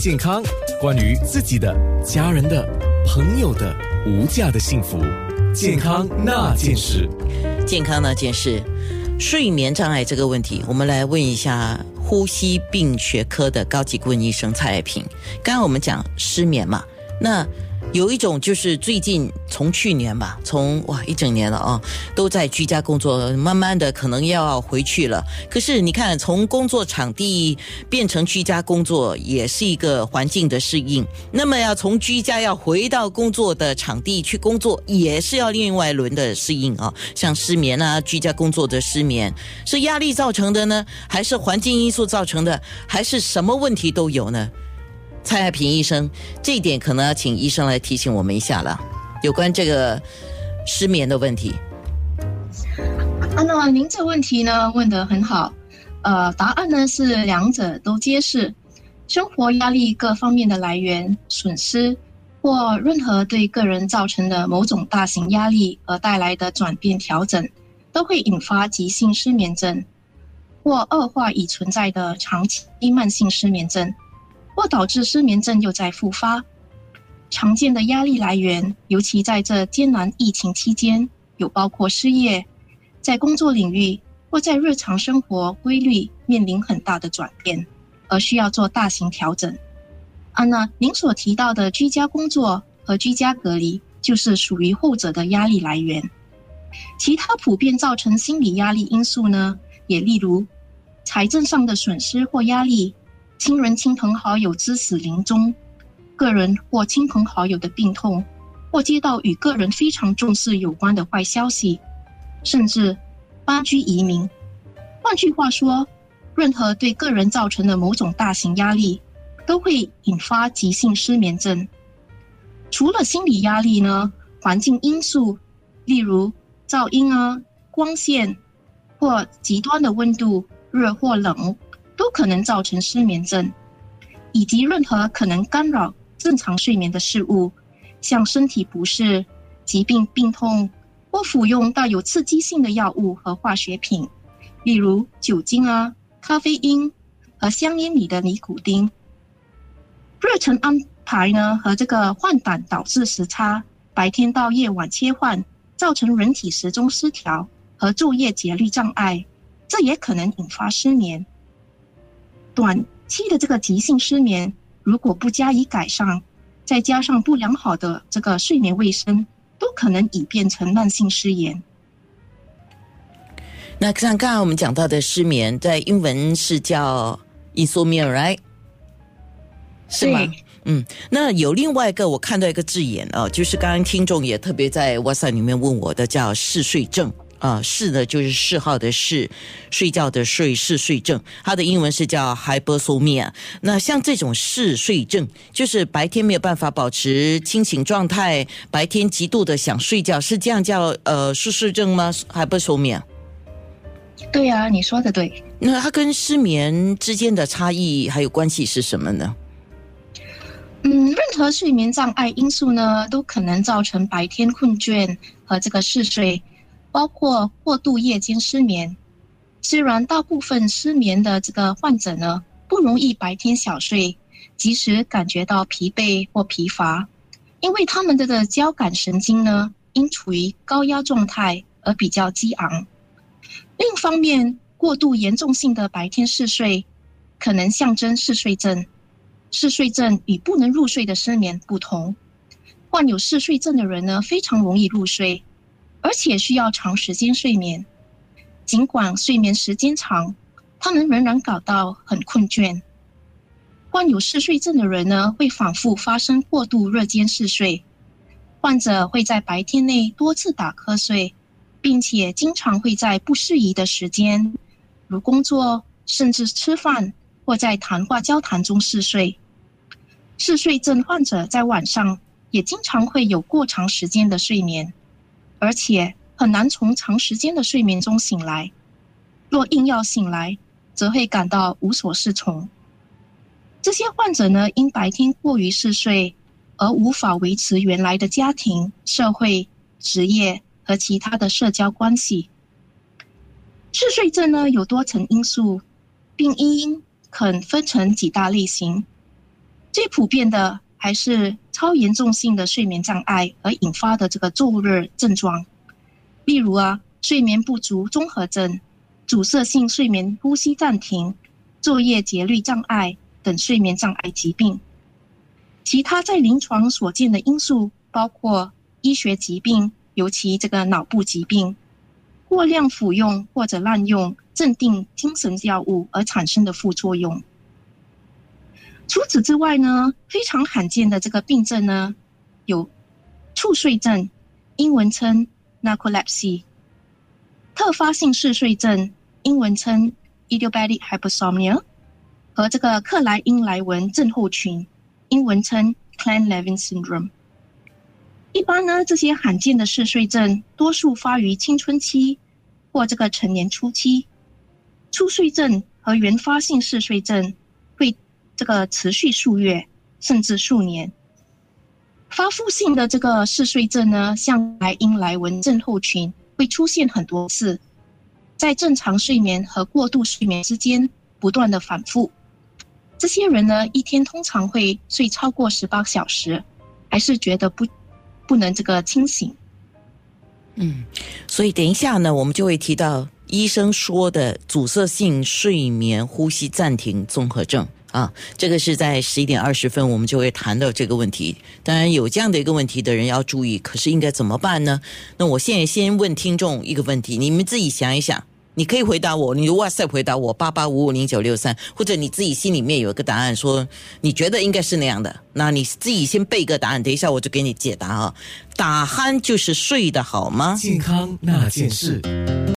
健康，关于自己的、家人的、朋友的无价的幸福，健康那件事。健康那件事，睡眠障碍这个问题，我们来问一下呼吸病学科的高级顾问医生蔡爱平。刚刚我们讲失眠嘛，那。有一种就是最近从去年吧，从哇一整年了啊，都在居家工作，慢慢的可能要回去了。可是你看，从工作场地变成居家工作，也是一个环境的适应。那么要从居家要回到工作的场地去工作，也是要另外一轮的适应啊。像失眠啊，居家工作的失眠，是压力造成的呢，还是环境因素造成的，还是什么问题都有呢？蔡爱平医生，这一点可能要请医生来提醒我们一下了，有关这个失眠的问题。啊，那您这问题呢问得很好，呃，答案呢是两者都皆是。生活压力各方面的来源、损失，或任何对个人造成的某种大型压力而带来的转变调整，都会引发急性失眠症，或恶化已存在的长期慢性失眠症。或导致失眠症又在复发。常见的压力来源，尤其在这艰难疫情期间，有包括失业，在工作领域或在日常生活规律面临很大的转变，而需要做大型调整。啊，那您所提到的居家工作和居家隔离，就是属于后者的压力来源。其他普遍造成心理压力因素呢，也例如财政上的损失或压力。亲人、亲朋好友之死临终，个人或亲朋好友的病痛，或接到与个人非常重视有关的坏消息，甚至搬居移民。换句话说，任何对个人造成的某种大型压力，都会引发急性失眠症。除了心理压力呢，环境因素，例如噪音啊、光线，或极端的温度，热或冷。都可能造成失眠症，以及任何可能干扰正常睡眠的事物，像身体不适、疾病病痛或服用带有刺激性的药物和化学品，例如酒精啊、咖啡因和香烟里的尼古丁。日程安排呢和这个换胆导致时差，白天到夜晚切换，造成人体时钟失调和昼夜节律障碍，这也可能引发失眠。短期的这个急性失眠，如果不加以改善，再加上不良好的这个睡眠卫生，都可能已变成慢性失眠。那像刚刚我们讲到的失眠，在英文是叫 insomnia，right？是吗？嗯，那有另外一个我看到一个字眼哦，就是刚刚听众也特别在 WhatsApp 里面问我的，叫嗜睡症。啊，嗜呢就是嗜好的嗜，睡觉的睡，嗜睡症，它的英文是叫 hypersomnia。那像这种嗜睡症，就是白天没有办法保持清醒状态，白天极度的想睡觉，是这样叫呃嗜睡症吗？hypersomnia？对呀，你说的对。那它跟失眠之间的差异还有关系是什么呢？嗯，任何睡眠障碍因素呢，都可能造成白天困倦和这个嗜睡。包括过度夜间失眠，虽然大部分失眠的这个患者呢不容易白天小睡，即使感觉到疲惫或疲乏，因为他们的的交感神经呢因处于高压状态而比较激昂。另一方面，过度严重性的白天嗜睡，可能象征嗜睡症。嗜睡症与不能入睡的失眠不同，患有嗜睡症的人呢非常容易入睡。而且需要长时间睡眠，尽管睡眠时间长，他们仍然感到很困倦。患有嗜睡症的人呢，会反复发生过度热间嗜睡，患者会在白天内多次打瞌睡，并且经常会在不适宜的时间，如工作、甚至吃饭或在谈话交谈中嗜睡。嗜睡症患者在晚上也经常会有过长时间的睡眠。而且很难从长时间的睡眠中醒来，若硬要醒来，则会感到无所适从。这些患者呢，因白天过于嗜睡，而无法维持原来的家庭、社会、职业和其他的社交关系。嗜睡症呢，有多层因素，并因可分成几大类型。最普遍的还是超严重性的睡眠障碍而引发的这个昼日症状，例如啊，睡眠不足综合症、阻塞性睡眠呼吸暂停、昼夜节律障碍等睡眠障碍疾病。其他在临床所见的因素包括医学疾病，尤其这个脑部疾病，过量服用或者滥用镇定精神药物而产生的副作用。除此之外呢，非常罕见的这个病症呢，有猝睡症，英文称 narcolepsy；特发性嗜睡症，英文称 idiopathic hypersomnia；和这个克莱因莱文症候群，英文称 Klein-Levin syndrome。一般呢，这些罕见的嗜睡症多数发于青春期或这个成年初期。猝睡症和原发性嗜睡症。这个持续数月甚至数年，发复性的这个嗜睡症呢，像莱因莱文症候群会出现很多次，在正常睡眠和过度睡眠之间不断的反复。这些人呢，一天通常会睡超过十八小时，还是觉得不不能这个清醒。嗯，所以等一下呢，我们就会提到医生说的阻塞性睡眠呼吸暂停综合症。啊，这个是在十一点二十分，我们就会谈到这个问题。当然，有这样的一个问题的人要注意，可是应该怎么办呢？那我现在先问听众一个问题，你们自己想一想，你可以回答我，你哇塞回答我八八五五零九六三，或者你自己心里面有一个答案，说你觉得应该是那样的，那你自己先背个答案，等一下我就给你解答啊。打鼾就是睡得好吗？健康那件事。